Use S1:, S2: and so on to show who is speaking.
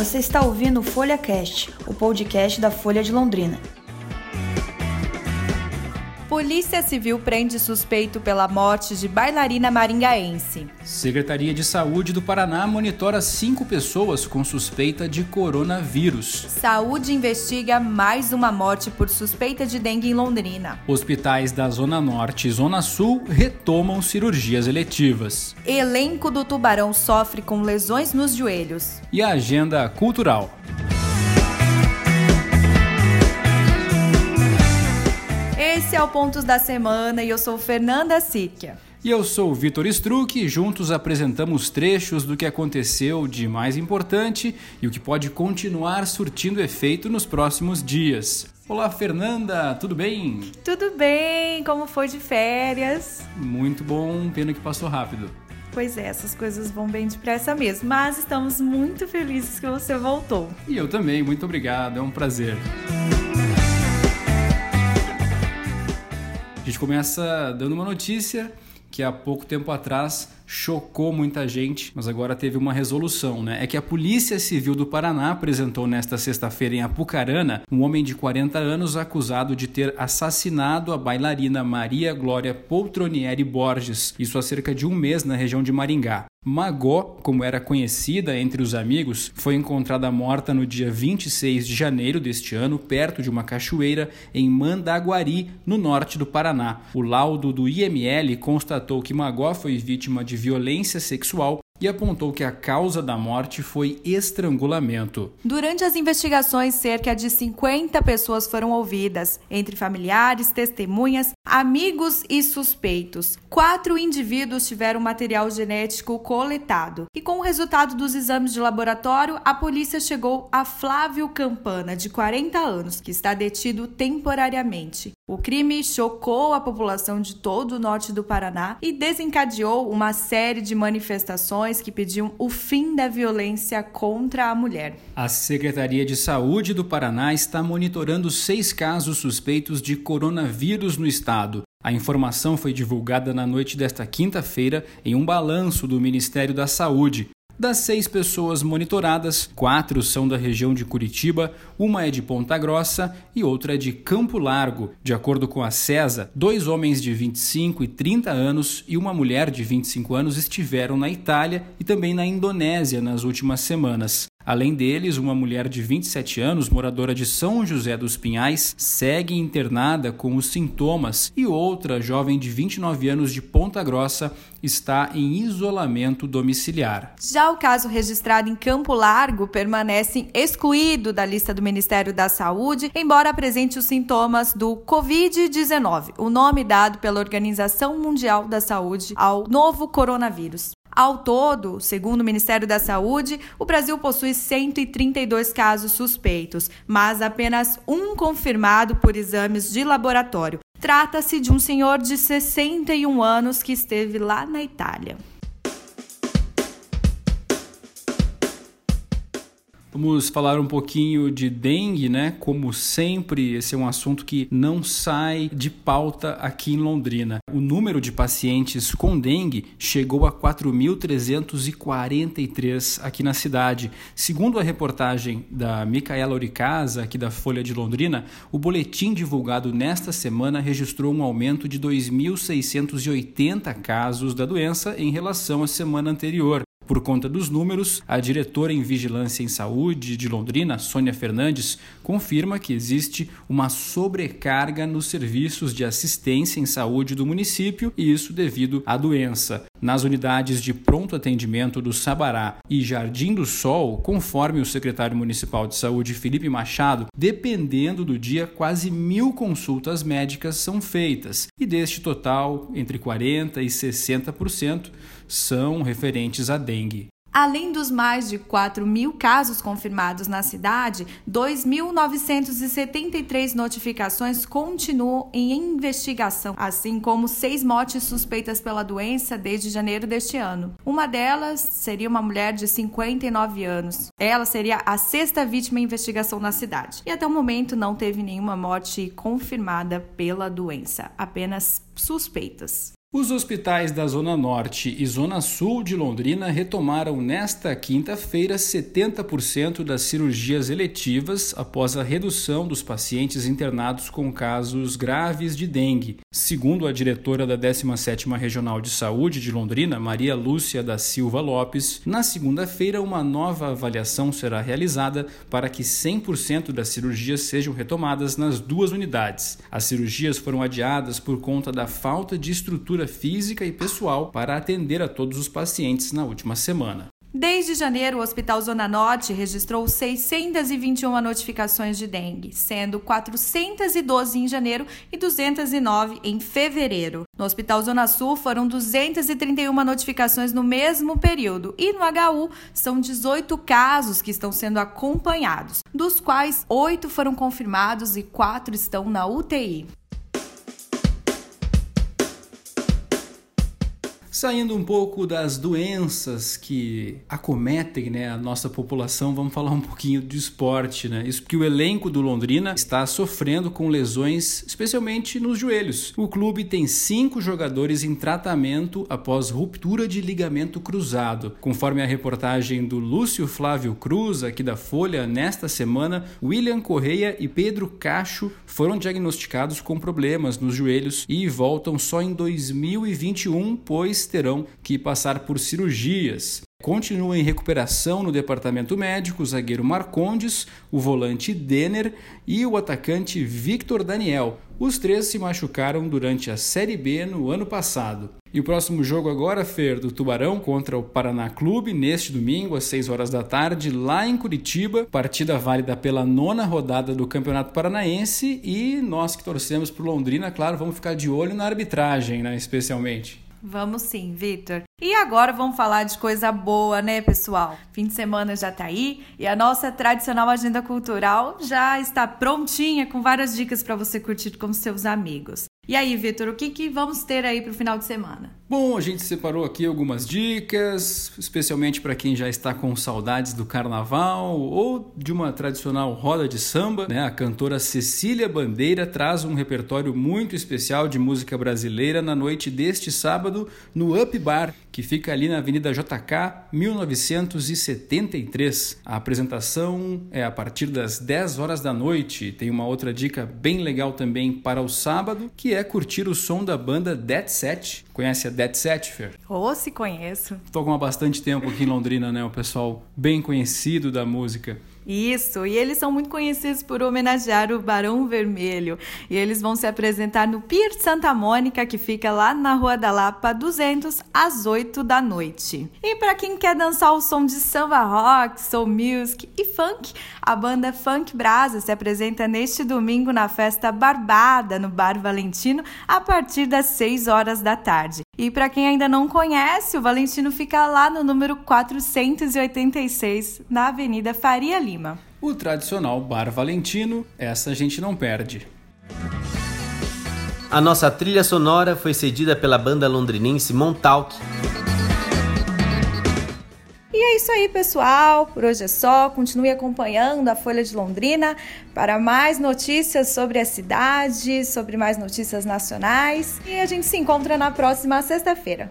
S1: Você está ouvindo o Folha Cast, o podcast da Folha de Londrina.
S2: Polícia Civil prende suspeito pela morte de bailarina maringaense.
S3: Secretaria de Saúde do Paraná monitora cinco pessoas com suspeita de coronavírus.
S2: Saúde investiga mais uma morte por suspeita de dengue em Londrina.
S3: Hospitais da Zona Norte e Zona Sul retomam cirurgias eletivas.
S2: Elenco do Tubarão sofre com lesões nos joelhos.
S3: E a agenda cultural.
S2: Esse é o Pontos da Semana e eu sou Fernanda Síquia.
S3: E eu sou o Vitor Struck e juntos apresentamos trechos do que aconteceu de mais importante e o que pode continuar surtindo efeito nos próximos dias. Olá, Fernanda, tudo bem?
S2: Tudo bem, como foi de férias?
S3: Muito bom, pena que passou rápido.
S2: Pois é, essas coisas vão bem depressa mesmo, mas estamos muito felizes que você voltou.
S3: E eu também, muito obrigado, é um prazer. A gente começa dando uma notícia que há pouco tempo atrás chocou muita gente, mas agora teve uma resolução, né? É que a Polícia Civil do Paraná apresentou nesta sexta-feira em Apucarana um homem de 40 anos acusado de ter assassinado a bailarina Maria Glória Poltronieri Borges, isso há cerca de um mês na região de Maringá. Magó, como era conhecida entre os amigos, foi encontrada morta no dia 26 de janeiro deste ano, perto de uma cachoeira em Mandaguari, no norte do Paraná. O laudo do IML constatou que Magó foi vítima de violência sexual e apontou que a causa da morte foi estrangulamento.
S2: Durante as investigações, cerca de 50 pessoas foram ouvidas, entre familiares, testemunhas, amigos e suspeitos. Quatro indivíduos tiveram material genético coletado. E com o resultado dos exames de laboratório, a polícia chegou a Flávio Campana, de 40 anos, que está detido temporariamente. O crime chocou a população de todo o norte do Paraná e desencadeou uma série de manifestações que pediam o fim da violência contra a mulher.
S3: A Secretaria de Saúde do Paraná está monitorando seis casos suspeitos de coronavírus no estado. A informação foi divulgada na noite desta quinta-feira em um balanço do Ministério da Saúde. Das seis pessoas monitoradas, quatro são da região de Curitiba, uma é de Ponta Grossa e outra é de Campo Largo. De acordo com a CESA, dois homens de 25 e 30 anos e uma mulher de 25 anos estiveram na Itália e também na Indonésia nas últimas semanas. Além deles, uma mulher de 27 anos, moradora de São José dos Pinhais, segue internada com os sintomas e outra jovem de 29 anos de Ponta Grossa está em isolamento domiciliar.
S2: Já o caso registrado em Campo Largo permanece excluído da lista do Ministério da Saúde, embora apresente os sintomas do Covid-19, o nome dado pela Organização Mundial da Saúde ao novo coronavírus. Ao todo, segundo o Ministério da Saúde, o Brasil possui 132 casos suspeitos, mas apenas um confirmado por exames de laboratório. Trata-se de um senhor de 61 anos que esteve lá na Itália.
S3: Vamos falar um pouquinho de dengue, né? Como sempre, esse é um assunto que não sai de pauta aqui em Londrina. O número de pacientes com dengue chegou a 4.343 aqui na cidade. Segundo a reportagem da Micaela Oricasa, aqui da Folha de Londrina, o boletim divulgado nesta semana registrou um aumento de 2.680 casos da doença em relação à semana anterior. Por conta dos números, a diretora em Vigilância em Saúde de Londrina, Sônia Fernandes, confirma que existe uma sobrecarga nos serviços de assistência em saúde do município e isso devido à doença. Nas unidades de pronto atendimento do Sabará e Jardim do Sol, conforme o secretário municipal de saúde Felipe Machado, dependendo do dia, quase mil consultas médicas são feitas e deste total, entre 40% e 60% são referentes à dengue.
S2: Além dos mais de 4 mil casos confirmados na cidade, 2.973 notificações continuam em investigação, assim como seis mortes suspeitas pela doença desde janeiro deste ano. Uma delas seria uma mulher de 59 anos. Ela seria a sexta vítima em investigação na cidade. E até o momento não teve nenhuma morte confirmada pela doença, apenas suspeitas.
S3: Os hospitais da Zona Norte e Zona Sul de Londrina retomaram nesta quinta-feira 70% das cirurgias eletivas após a redução dos pacientes internados com casos graves de dengue. Segundo a diretora da 17ª Regional de Saúde de Londrina, Maria Lúcia da Silva Lopes, na segunda-feira uma nova avaliação será realizada para que 100% das cirurgias sejam retomadas nas duas unidades. As cirurgias foram adiadas por conta da falta de estrutura estrutura física e pessoal para atender a todos os pacientes na última semana.
S2: Desde janeiro, o Hospital Zona Norte registrou 621 notificações de dengue, sendo 412 em janeiro e 209 em fevereiro. No Hospital Zona Sul foram 231 notificações no mesmo período e no HU são 18 casos que estão sendo acompanhados, dos quais 8 foram confirmados e 4 estão na UTI.
S3: Saindo um pouco das doenças que acometem né, a nossa população, vamos falar um pouquinho de esporte. Né? Isso porque o elenco do Londrina está sofrendo com lesões, especialmente nos joelhos. O clube tem cinco jogadores em tratamento após ruptura de ligamento cruzado. Conforme a reportagem do Lúcio Flávio Cruz, aqui da Folha, nesta semana, William Correia e Pedro Cacho foram diagnosticados com problemas nos joelhos e voltam só em 2021, pois terão que passar por cirurgias. Continua em recuperação no departamento médico o zagueiro Marcondes, o volante Denner e o atacante Victor Daniel. Os três se machucaram durante a Série B no ano passado. E o próximo jogo agora, Fer, do Tubarão contra o Paraná Clube, neste domingo, às 6 horas da tarde, lá em Curitiba. Partida válida pela nona rodada do Campeonato Paranaense. E nós que torcemos para Londrina, claro, vamos ficar de olho na arbitragem, né, especialmente.
S2: Vamos sim, Victor. E agora vamos falar de coisa boa, né, pessoal? Fim de semana já tá aí e a nossa tradicional agenda cultural já está prontinha com várias dicas para você curtir com seus amigos. E aí, Vitor, o que, que vamos ter aí para o final de semana?
S3: Bom, a gente separou aqui algumas dicas, especialmente para quem já está com saudades do carnaval ou de uma tradicional roda de samba. Né? A cantora Cecília Bandeira traz um repertório muito especial de música brasileira na noite deste sábado no Up Bar, que fica ali na Avenida JK, 1973. A apresentação é a partir das 10 horas da noite. Tem uma outra dica bem legal também para o sábado, que é curtir o som da banda Dead Set. Conhece a Dead Set, Fer?
S2: Oh, se conheço.
S3: Tocam há bastante tempo aqui em Londrina, né? O pessoal bem conhecido da música.
S2: Isso, e eles são muito conhecidos por homenagear o Barão Vermelho. E eles vão se apresentar no Pier Santa Mônica, que fica lá na Rua da Lapa, 200, às 8 da noite. E para quem quer dançar o som de samba rock, soul music e funk, a banda Funk Brasa se apresenta neste domingo na festa Barbada, no Bar Valentino, a partir das 6 horas da tarde. E para quem ainda não conhece, o Valentino fica lá no número 486, na Avenida Faria Lima.
S3: O tradicional Bar Valentino, essa a gente não perde.
S4: A nossa trilha sonora foi cedida pela banda londrinense Montauk.
S2: E é isso aí, pessoal. Por hoje é só. Continue acompanhando a Folha de Londrina para mais notícias sobre a cidade, sobre mais notícias nacionais. E a gente se encontra na próxima sexta-feira.